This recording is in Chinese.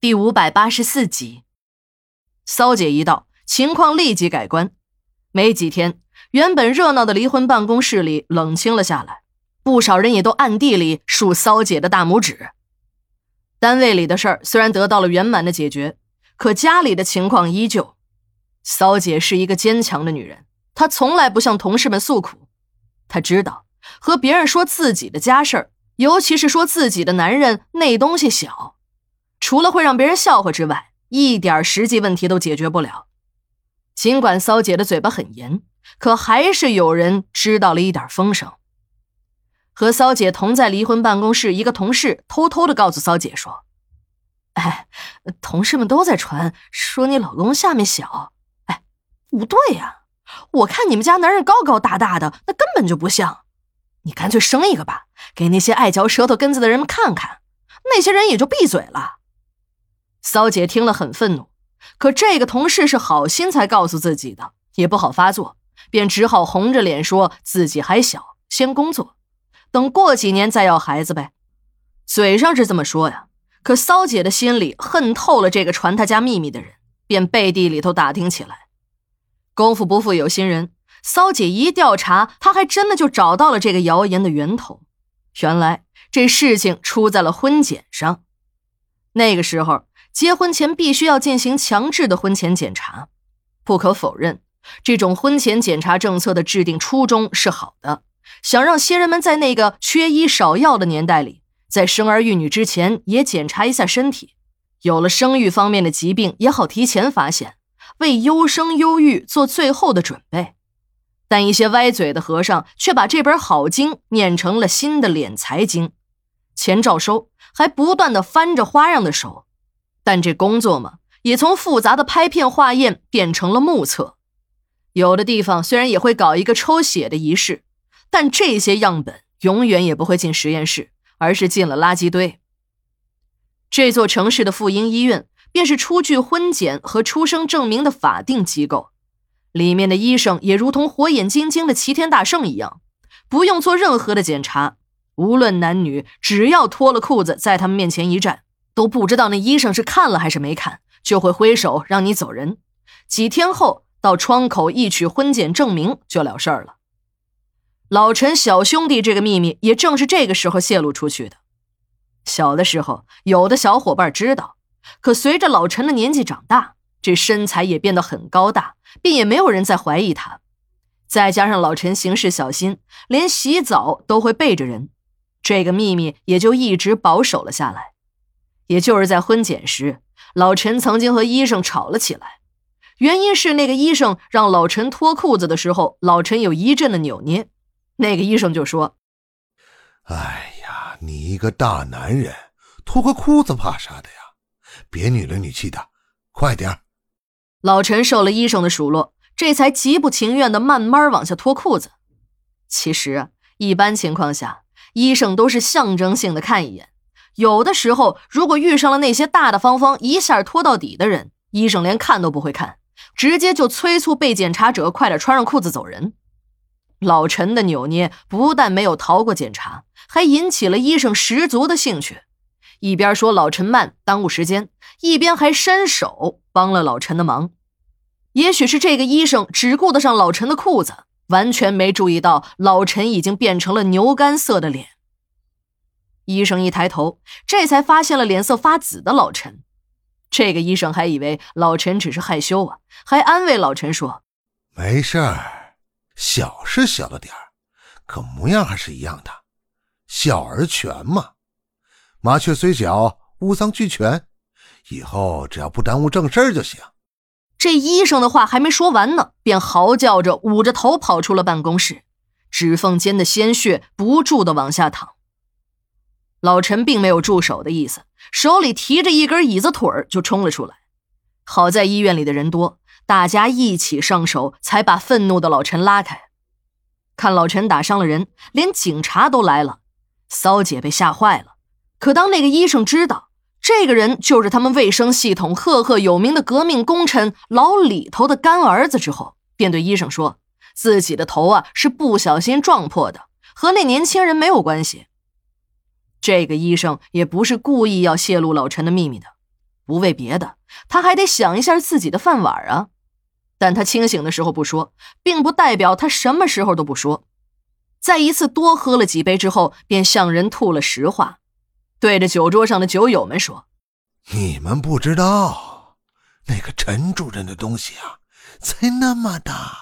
第五百八十四集，骚姐一到，情况立即改观。没几天，原本热闹的离婚办公室里冷清了下来，不少人也都暗地里竖骚姐的大拇指。单位里的事儿虽然得到了圆满的解决，可家里的情况依旧。骚姐是一个坚强的女人，她从来不向同事们诉苦。她知道，和别人说自己的家事儿，尤其是说自己的男人那东西小。除了会让别人笑话之外，一点实际问题都解决不了。尽管骚姐的嘴巴很严，可还是有人知道了一点风声。和骚姐同在离婚办公室，一个同事偷偷的告诉骚姐说：“哎，同事们都在传说你老公下面小。哎，不对呀，我看你们家男人高高大大的，那根本就不像。你干脆生一个吧，给那些爱嚼舌头根子的人们看看，那些人也就闭嘴了。”骚姐听了很愤怒，可这个同事是好心才告诉自己的，也不好发作，便只好红着脸说自己还小，先工作，等过几年再要孩子呗。嘴上是这么说呀，可骚姐的心里恨透了这个传她家秘密的人，便背地里头打听起来。功夫不负有心人，骚姐一调查，她还真的就找到了这个谣言的源头。原来这事情出在了婚检上，那个时候。结婚前必须要进行强制的婚前检查。不可否认，这种婚前检查政策的制定初衷是好的，想让新人们在那个缺医少药的年代里，在生儿育女之前也检查一下身体，有了生育方面的疾病也好提前发现，为优生优育做最后的准备。但一些歪嘴的和尚却把这本好经念成了新的敛财经，钱照收，还不断的翻着花样的手。但这工作嘛，也从复杂的拍片化验变成了目测。有的地方虽然也会搞一个抽血的仪式，但这些样本永远也不会进实验室，而是进了垃圾堆。这座城市的妇婴医院便是出具婚检和出生证明的法定机构，里面的医生也如同火眼金睛的齐天大圣一样，不用做任何的检查，无论男女，只要脱了裤子在他们面前一站。都不知道那医生是看了还是没看，就会挥手让你走人。几天后到窗口一取婚检证明就了事儿了。老陈小兄弟这个秘密也正是这个时候泄露出去的。小的时候有的小伙伴知道，可随着老陈的年纪长大，这身材也变得很高大，便也没有人再怀疑他。再加上老陈行事小心，连洗澡都会背着人，这个秘密也就一直保守了下来。也就是在婚检时，老陈曾经和医生吵了起来，原因是那个医生让老陈脱裤子的时候，老陈有一阵的扭捏。那个医生就说：“哎呀，你一个大男人，脱个裤子怕啥的呀？别女里女气的，快点老陈受了医生的数落，这才极不情愿的慢慢往下脱裤子。其实，一般情况下，医生都是象征性的看一眼。有的时候，如果遇上了那些大大方方一下拖到底的人，医生连看都不会看，直接就催促被检查者快点穿上裤子走人。老陈的扭捏不但没有逃过检查，还引起了医生十足的兴趣，一边说老陈慢耽误时间，一边还伸手帮了老陈的忙。也许是这个医生只顾得上老陈的裤子，完全没注意到老陈已经变成了牛肝色的脸。医生一抬头，这才发现了脸色发紫的老陈。这个医生还以为老陈只是害羞啊，还安慰老陈说：“没事儿，小是小了点儿，可模样还是一样的，小而全嘛。麻雀虽小，五脏俱全，以后只要不耽误正事儿就行。”这医生的话还没说完呢，便嚎叫着捂着头跑出了办公室，指缝间的鲜血不住的往下淌。老陈并没有住手的意思，手里提着一根椅子腿就冲了出来。好在医院里的人多，大家一起上手，才把愤怒的老陈拉开。看老陈打伤了人，连警察都来了，骚姐被吓坏了。可当那个医生知道这个人就是他们卫生系统赫赫有名的革命功臣老李头的干儿子之后，便对医生说：“自己的头啊是不小心撞破的，和那年轻人没有关系。”这个医生也不是故意要泄露老陈的秘密的，不为别的，他还得想一下自己的饭碗啊。但他清醒的时候不说，并不代表他什么时候都不说。在一次多喝了几杯之后，便向人吐了实话，对着酒桌上的酒友们说：“你们不知道，那个陈主任的东西啊，才那么大。”